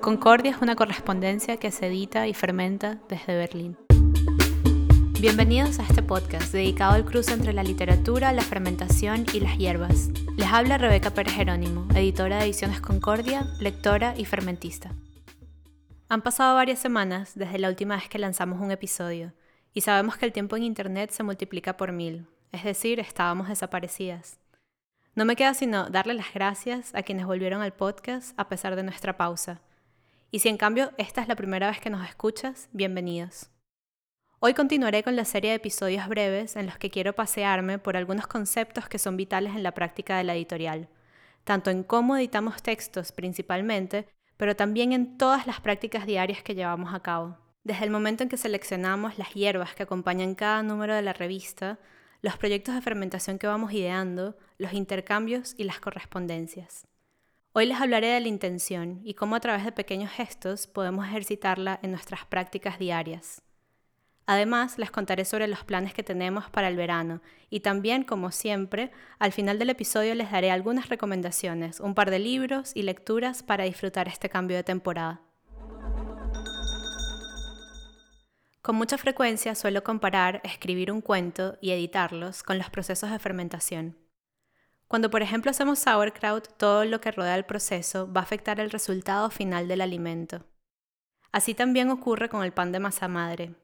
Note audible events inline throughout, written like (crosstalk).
Concordia es una correspondencia que se edita y fermenta desde Berlín. Bienvenidos a este podcast dedicado al cruce entre la literatura, la fermentación y las hierbas. Les habla Rebeca Pérez Jerónimo, editora de Ediciones Concordia, lectora y fermentista. Han pasado varias semanas desde la última vez que lanzamos un episodio, y sabemos que el tiempo en Internet se multiplica por mil, es decir, estábamos desaparecidas. No me queda sino darle las gracias a quienes volvieron al podcast a pesar de nuestra pausa. Y si en cambio esta es la primera vez que nos escuchas, bienvenidos. Hoy continuaré con la serie de episodios breves en los que quiero pasearme por algunos conceptos que son vitales en la práctica de la editorial, tanto en cómo editamos textos principalmente, pero también en todas las prácticas diarias que llevamos a cabo. Desde el momento en que seleccionamos las hierbas que acompañan cada número de la revista, los proyectos de fermentación que vamos ideando, los intercambios y las correspondencias. Hoy les hablaré de la intención y cómo a través de pequeños gestos podemos ejercitarla en nuestras prácticas diarias. Además, les contaré sobre los planes que tenemos para el verano y también, como siempre, al final del episodio les daré algunas recomendaciones, un par de libros y lecturas para disfrutar este cambio de temporada. Con mucha frecuencia suelo comparar escribir un cuento y editarlos con los procesos de fermentación. Cuando por ejemplo hacemos sauerkraut, todo lo que rodea el proceso va a afectar el resultado final del alimento. Así también ocurre con el pan de masa madre.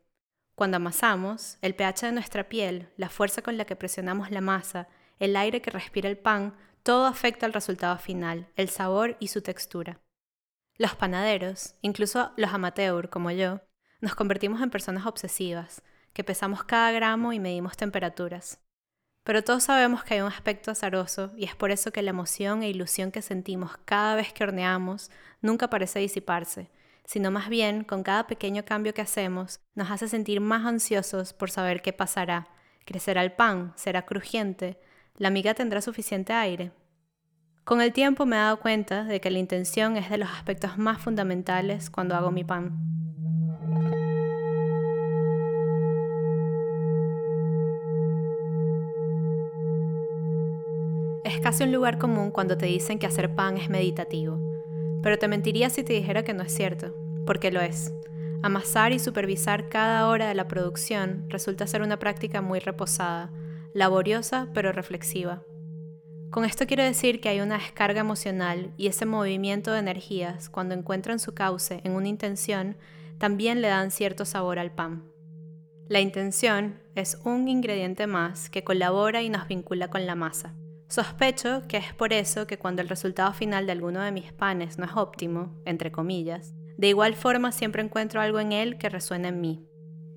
Cuando amasamos, el pH de nuestra piel, la fuerza con la que presionamos la masa, el aire que respira el pan, todo afecta al resultado final, el sabor y su textura. Los panaderos, incluso los amateurs como yo, nos convertimos en personas obsesivas, que pesamos cada gramo y medimos temperaturas. Pero todos sabemos que hay un aspecto azaroso y es por eso que la emoción e ilusión que sentimos cada vez que horneamos nunca parece disiparse, sino más bien con cada pequeño cambio que hacemos nos hace sentir más ansiosos por saber qué pasará. ¿Crecerá el pan? ¿Será crujiente? ¿La miga tendrá suficiente aire? Con el tiempo me he dado cuenta de que la intención es de los aspectos más fundamentales cuando hago mi pan. Casi un lugar común cuando te dicen que hacer pan es meditativo, pero te mentiría si te dijera que no es cierto, porque lo es. Amasar y supervisar cada hora de la producción resulta ser una práctica muy reposada, laboriosa pero reflexiva. Con esto quiero decir que hay una descarga emocional y ese movimiento de energías, cuando encuentran su cauce en una intención, también le dan cierto sabor al pan. La intención es un ingrediente más que colabora y nos vincula con la masa. Sospecho que es por eso que cuando el resultado final de alguno de mis panes no es óptimo, entre comillas, de igual forma siempre encuentro algo en él que resuena en mí.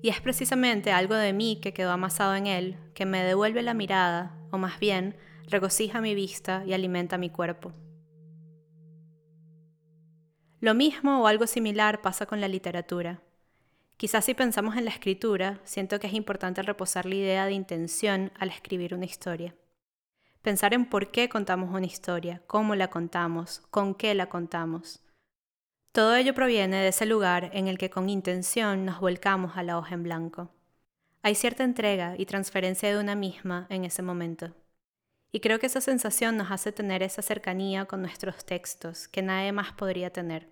Y es precisamente algo de mí que quedó amasado en él, que me devuelve la mirada, o más bien, regocija mi vista y alimenta mi cuerpo. Lo mismo o algo similar pasa con la literatura. Quizás si pensamos en la escritura, siento que es importante reposar la idea de intención al escribir una historia. Pensar en por qué contamos una historia, cómo la contamos, con qué la contamos. Todo ello proviene de ese lugar en el que con intención nos volcamos a la hoja en blanco. Hay cierta entrega y transferencia de una misma en ese momento. Y creo que esa sensación nos hace tener esa cercanía con nuestros textos que nadie más podría tener.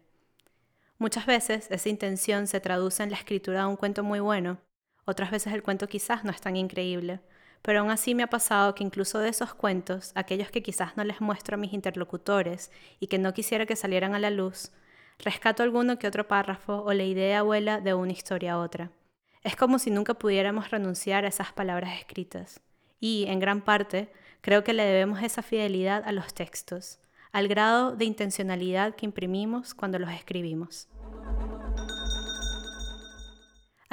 Muchas veces esa intención se traduce en la escritura de un cuento muy bueno, otras veces el cuento quizás no es tan increíble, pero aún así me ha pasado que incluso de esos cuentos, aquellos que quizás no les muestro a mis interlocutores y que no quisiera que salieran a la luz, rescato alguno que otro párrafo o la idea vuela de una historia a otra. Es como si nunca pudiéramos renunciar a esas palabras escritas. Y, en gran parte, creo que le debemos esa fidelidad a los textos, al grado de intencionalidad que imprimimos cuando los escribimos.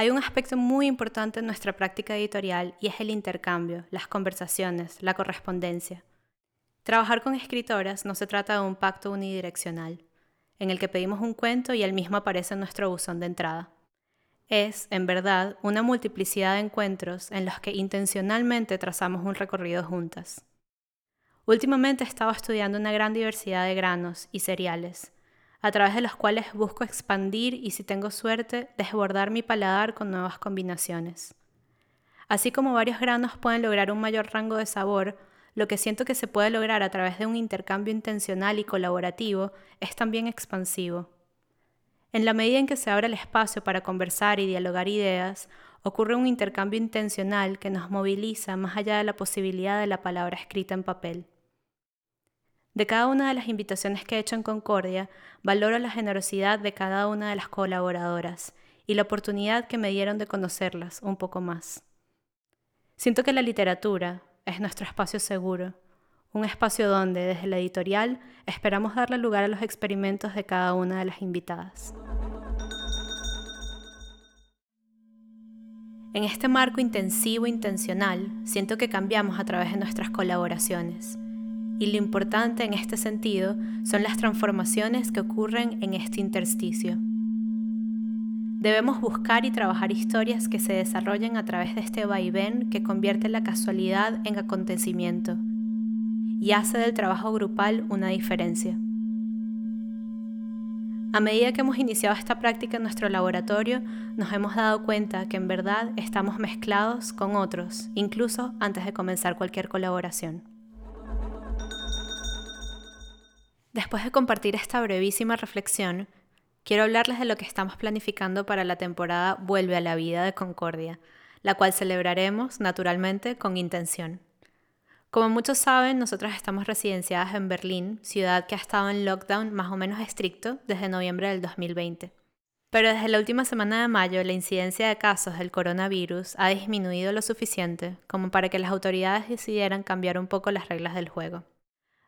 Hay un aspecto muy importante en nuestra práctica editorial y es el intercambio, las conversaciones, la correspondencia. Trabajar con escritoras no se trata de un pacto unidireccional, en el que pedimos un cuento y el mismo aparece en nuestro buzón de entrada. Es, en verdad, una multiplicidad de encuentros en los que intencionalmente trazamos un recorrido juntas. Últimamente he estado estudiando una gran diversidad de granos y cereales, a través de los cuales busco expandir y, si tengo suerte, desbordar mi paladar con nuevas combinaciones. Así como varios granos pueden lograr un mayor rango de sabor, lo que siento que se puede lograr a través de un intercambio intencional y colaborativo es también expansivo. En la medida en que se abre el espacio para conversar y dialogar ideas, ocurre un intercambio intencional que nos moviliza más allá de la posibilidad de la palabra escrita en papel. De cada una de las invitaciones que he hecho en Concordia, valoro la generosidad de cada una de las colaboradoras y la oportunidad que me dieron de conocerlas un poco más. Siento que la literatura es nuestro espacio seguro, un espacio donde desde la editorial esperamos darle lugar a los experimentos de cada una de las invitadas. En este marco intensivo e intencional, siento que cambiamos a través de nuestras colaboraciones. Y lo importante en este sentido son las transformaciones que ocurren en este intersticio. Debemos buscar y trabajar historias que se desarrollen a través de este vaivén que convierte la casualidad en acontecimiento y hace del trabajo grupal una diferencia. A medida que hemos iniciado esta práctica en nuestro laboratorio, nos hemos dado cuenta que en verdad estamos mezclados con otros, incluso antes de comenzar cualquier colaboración. Después de compartir esta brevísima reflexión, quiero hablarles de lo que estamos planificando para la temporada Vuelve a la vida de Concordia, la cual celebraremos naturalmente con intención. Como muchos saben, nosotras estamos residenciadas en Berlín, ciudad que ha estado en lockdown más o menos estricto desde noviembre del 2020. Pero desde la última semana de mayo la incidencia de casos del coronavirus ha disminuido lo suficiente como para que las autoridades decidieran cambiar un poco las reglas del juego.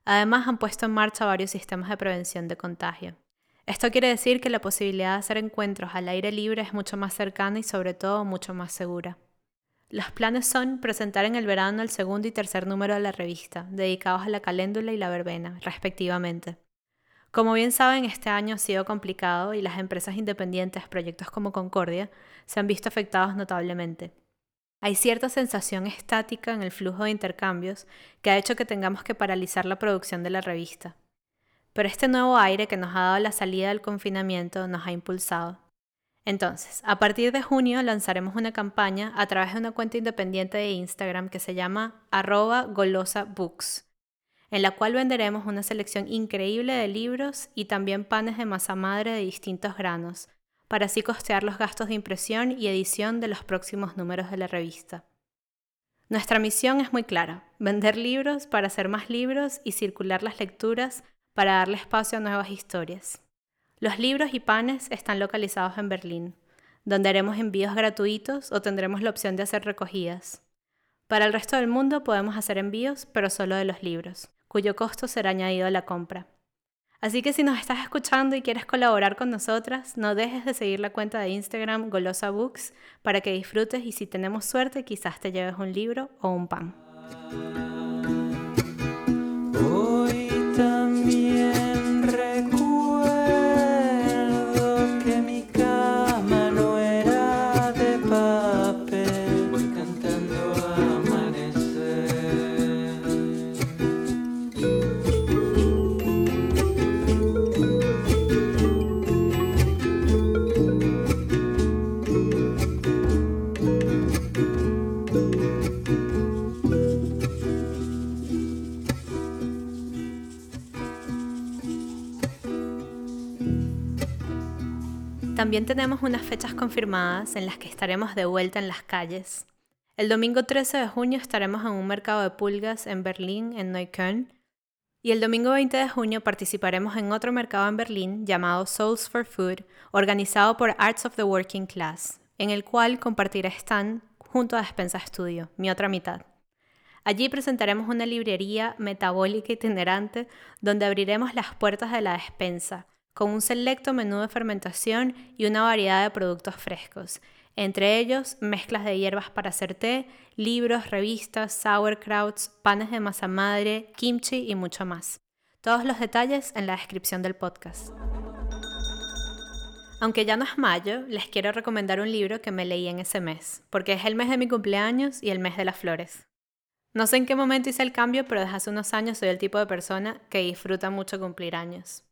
Además han puesto en marcha varios sistemas de prevención de contagio. Esto quiere decir que la posibilidad de hacer encuentros al aire libre es mucho más cercana y sobre todo mucho más segura. Los planes son presentar en el verano el segundo y tercer número de la revista, dedicados a la caléndula y la verbena, respectivamente. Como bien saben, este año ha sido complicado y las empresas independientes, proyectos como Concordia, se han visto afectados notablemente. Hay cierta sensación estática en el flujo de intercambios que ha hecho que tengamos que paralizar la producción de la revista. Pero este nuevo aire que nos ha dado la salida del confinamiento nos ha impulsado. Entonces, a partir de junio lanzaremos una campaña a través de una cuenta independiente de Instagram que se llama arroba golosabooks, en la cual venderemos una selección increíble de libros y también panes de masa madre de distintos granos, para así costear los gastos de impresión y edición de los próximos números de la revista. Nuestra misión es muy clara, vender libros para hacer más libros y circular las lecturas para darle espacio a nuevas historias. Los libros y panes están localizados en Berlín, donde haremos envíos gratuitos o tendremos la opción de hacer recogidas. Para el resto del mundo podemos hacer envíos, pero solo de los libros, cuyo costo será añadido a la compra. Así que si nos estás escuchando y quieres colaborar con nosotras, no dejes de seguir la cuenta de Instagram Golosa Books para que disfrutes y si tenemos suerte quizás te lleves un libro o un pan. También tenemos unas fechas confirmadas en las que estaremos de vuelta en las calles. El domingo 13 de junio estaremos en un mercado de pulgas en Berlín, en Neukölln, y el domingo 20 de junio participaremos en otro mercado en Berlín llamado Souls for Food, organizado por Arts of the Working Class, en el cual compartiré stand junto a Despensa Studio, mi otra mitad. Allí presentaremos una librería metabólica itinerante donde abriremos las puertas de la despensa con un selecto menú de fermentación y una variedad de productos frescos, entre ellos mezclas de hierbas para hacer té, libros, revistas, sauerkrauts, panes de masa madre, kimchi y mucho más. Todos los detalles en la descripción del podcast. Aunque ya no es mayo, les quiero recomendar un libro que me leí en ese mes, porque es el mes de mi cumpleaños y el mes de las flores. No sé en qué momento hice el cambio, pero desde hace unos años soy el tipo de persona que disfruta mucho cumplir años.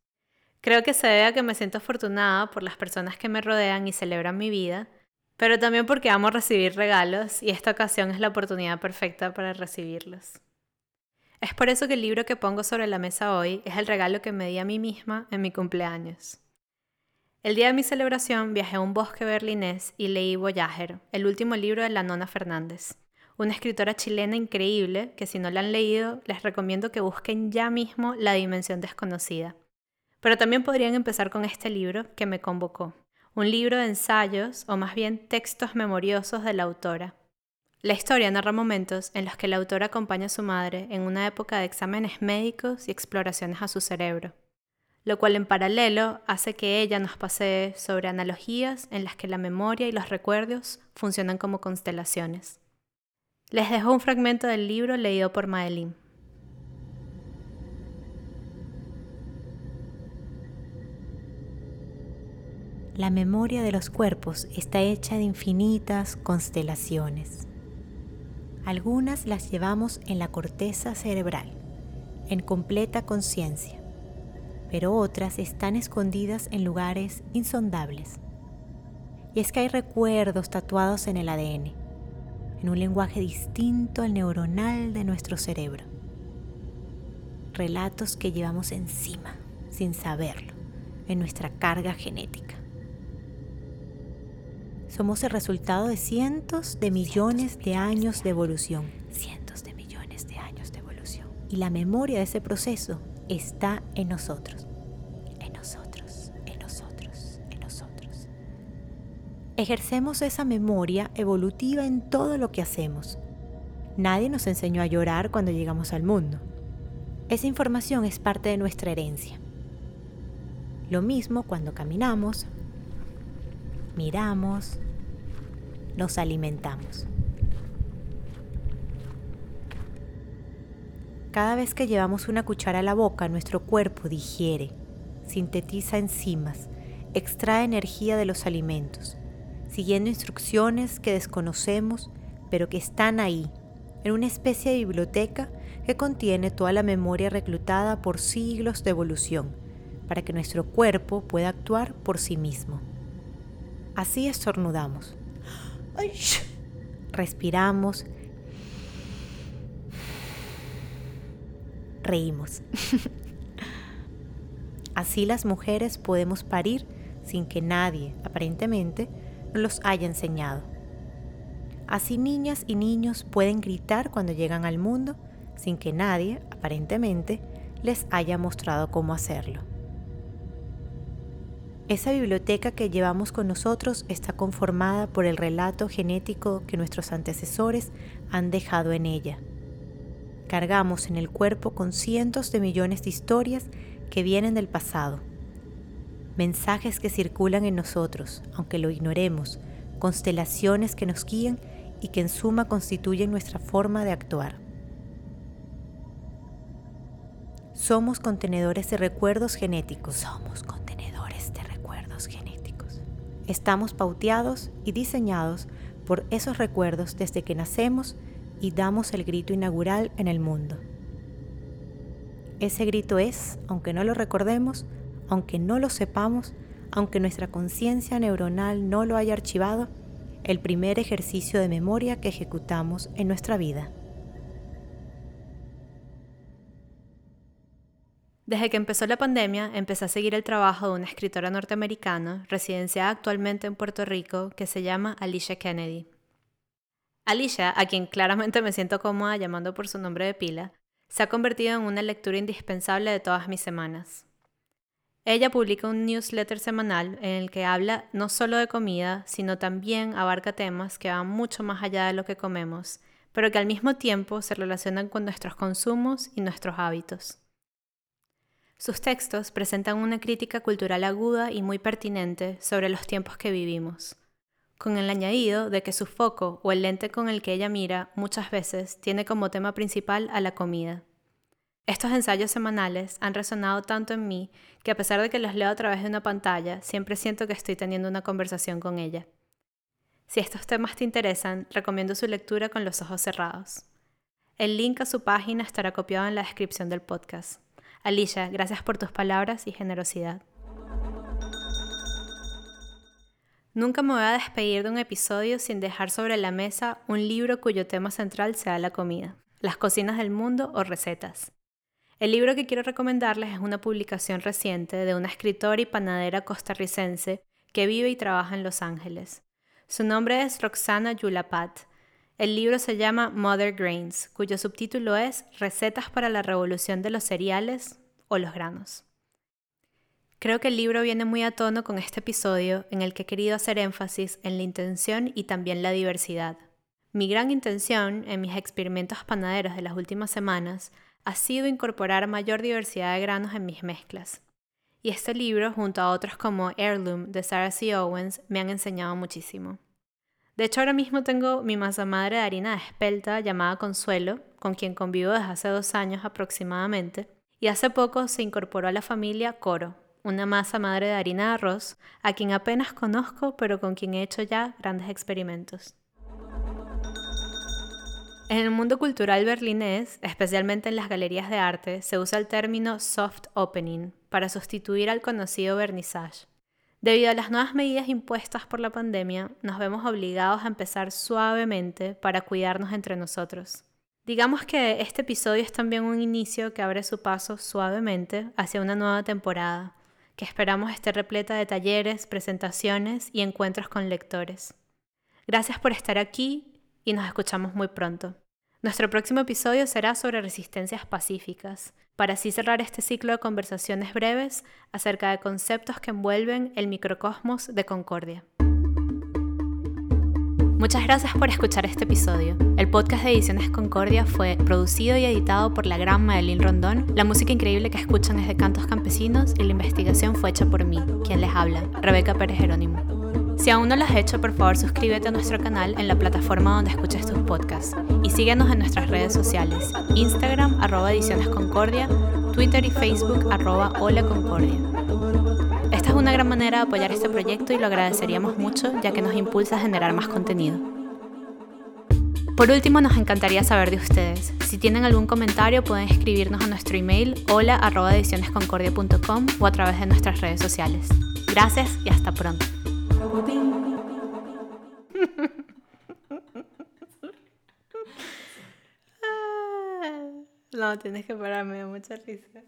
Creo que se debe a que me siento afortunada por las personas que me rodean y celebran mi vida, pero también porque amo recibir regalos y esta ocasión es la oportunidad perfecta para recibirlos. por eso que el libro que pongo sobre la mesa hoy es el regalo que me di a mí misma en mi cumpleaños. El día de mi celebración viajé a un bosque berlinés y leí Voyager, el último libro de la Nona Fernández, una escritora chilena increíble que si no la han leído les recomiendo que busquen ya mismo La Dimensión Desconocida. Pero también podrían empezar con este libro que me convocó, un libro de ensayos o más bien textos memoriosos de la autora. La historia narra momentos en los que la autora acompaña a su madre en una época de exámenes médicos y exploraciones a su cerebro, lo cual en paralelo hace que ella nos pasee sobre analogías en las que la memoria y los recuerdos funcionan como constelaciones. Les dejo un fragmento del libro leído por Madeline. La memoria de los cuerpos está hecha de infinitas constelaciones. Algunas las llevamos en la corteza cerebral, en completa conciencia, pero otras están escondidas en lugares insondables. Y es que hay recuerdos tatuados en el ADN, en un lenguaje distinto al neuronal de nuestro cerebro. Relatos que llevamos encima, sin saberlo, en nuestra carga genética. Somos el resultado de cientos de millones de años de evolución. Cientos de millones de años de evolución. Y la memoria de ese proceso está en nosotros. En nosotros, en nosotros, en nosotros. Ejercemos esa memoria evolutiva en todo lo que hacemos. Nadie nos enseñó a llorar cuando llegamos al mundo. Esa información es parte de nuestra herencia. Lo mismo cuando caminamos, miramos, nos alimentamos. Cada vez que llevamos una cuchara a la boca, nuestro cuerpo digiere, sintetiza enzimas, extrae energía de los alimentos, siguiendo instrucciones que desconocemos, pero que están ahí, en una especie de biblioteca que contiene toda la memoria reclutada por siglos de evolución, para que nuestro cuerpo pueda actuar por sí mismo. Así estornudamos. Respiramos. Reímos. Así las mujeres podemos parir sin que nadie, aparentemente, nos los haya enseñado. Así niñas y niños pueden gritar cuando llegan al mundo sin que nadie, aparentemente, les haya mostrado cómo hacerlo. Esa biblioteca que llevamos con nosotros está conformada por el relato genético que nuestros antecesores han dejado en ella. Cargamos en el cuerpo con cientos de millones de historias que vienen del pasado. Mensajes que circulan en nosotros, aunque lo ignoremos, constelaciones que nos guían y que en suma constituyen nuestra forma de actuar. Somos contenedores de recuerdos genéticos. Somos Estamos pauteados y diseñados por esos recuerdos desde que nacemos y damos el grito inaugural en el mundo. Ese grito es, aunque no lo recordemos, aunque no lo sepamos, aunque nuestra conciencia neuronal no lo haya archivado, el primer ejercicio de memoria que ejecutamos en nuestra vida. Desde que empezó la pandemia, empecé a seguir el trabajo de una escritora norteamericana, residenciada actualmente en Puerto Rico, que se llama Alicia Kennedy. Alicia, a quien claramente me siento cómoda llamando por su nombre de pila, se ha convertido en una lectura indispensable de todas mis semanas. Ella publica un newsletter semanal en el que habla no solo de comida, sino también abarca temas que van mucho más allá de lo que comemos, pero que al mismo tiempo se relacionan con nuestros consumos y nuestros hábitos. Sus textos presentan una crítica cultural aguda y muy pertinente sobre los tiempos que vivimos, con el añadido de que su foco o el lente con el que ella mira muchas veces tiene como tema principal a la comida. Estos ensayos semanales han resonado tanto en mí que a pesar de que los leo a través de una pantalla, siempre siento que estoy teniendo una conversación con ella. Si estos temas te interesan, recomiendo su lectura con los ojos cerrados. El link a su página estará copiado en la descripción del podcast. Alicia, gracias por tus palabras y generosidad. Nunca me voy a despedir de un episodio sin dejar sobre la mesa un libro cuyo tema central sea la comida. las cocinas del mundo o recetas. El libro que quiero recomendarles es una publicación reciente de una escritora y panadera costarricense que vive y trabaja en Los Ángeles. Su nombre es Roxana Yulapat. El libro se llama Mother Grains, cuyo subtítulo es Recetas para la revolución de los cereales o los granos. Creo que el libro viene muy a tono con este episodio en el que he querido hacer énfasis en la intención y también la diversidad. Mi gran intención en mis experimentos panaderos de las últimas semanas ha sido incorporar mayor diversidad de granos en mis mezclas. Y este libro, junto a otros como Heirloom de Sarah C. Owens, me han enseñado muchísimo. De hecho, ahora mismo tengo mi masa madre de harina de espelta llamada Consuelo, con quien convivo desde hace dos años aproximadamente, y hace poco se incorporó a la familia Coro, una masa madre de harina de arroz, a quien apenas conozco, pero con quien he hecho ya grandes experimentos. En el mundo cultural berlinés, especialmente en las galerías de arte, se usa el término soft opening para sustituir al conocido vernissage. Debido a las nuevas medidas impuestas por la pandemia, nos vemos obligados a empezar suavemente para cuidarnos entre nosotros. Digamos que este episodio es también un inicio que abre su paso suavemente hacia una nueva temporada, que esperamos esté repleta de talleres, presentaciones y encuentros con lectores. Gracias por estar aquí y nos escuchamos muy pronto. Nuestro próximo episodio será sobre resistencias pacíficas, para así cerrar este ciclo de conversaciones breves acerca de conceptos que envuelven el microcosmos de Concordia. Muchas gracias por escuchar este episodio. El podcast de Ediciones Concordia fue producido y editado por la gran Madeline Rondón. La música increíble que escuchan es de Cantos Campesinos y la investigación fue hecha por mí, quien les habla, Rebeca Pérez Jerónimo. Si aún no lo has hecho, por favor suscríbete a nuestro canal en la plataforma donde escuches tus podcasts y síguenos en nuestras redes sociales, Instagram arroba Ediciones Concordia, Twitter y Facebook arroba Hola Concordia. Esta es una gran manera de apoyar este proyecto y lo agradeceríamos mucho ya que nos impulsa a generar más contenido. Por último, nos encantaría saber de ustedes. Si tienen algún comentario pueden escribirnos a nuestro email hola edicionesconcordia.com o a través de nuestras redes sociales. Gracias y hasta pronto. (laughs) No, tienes que pararme, mucha risa.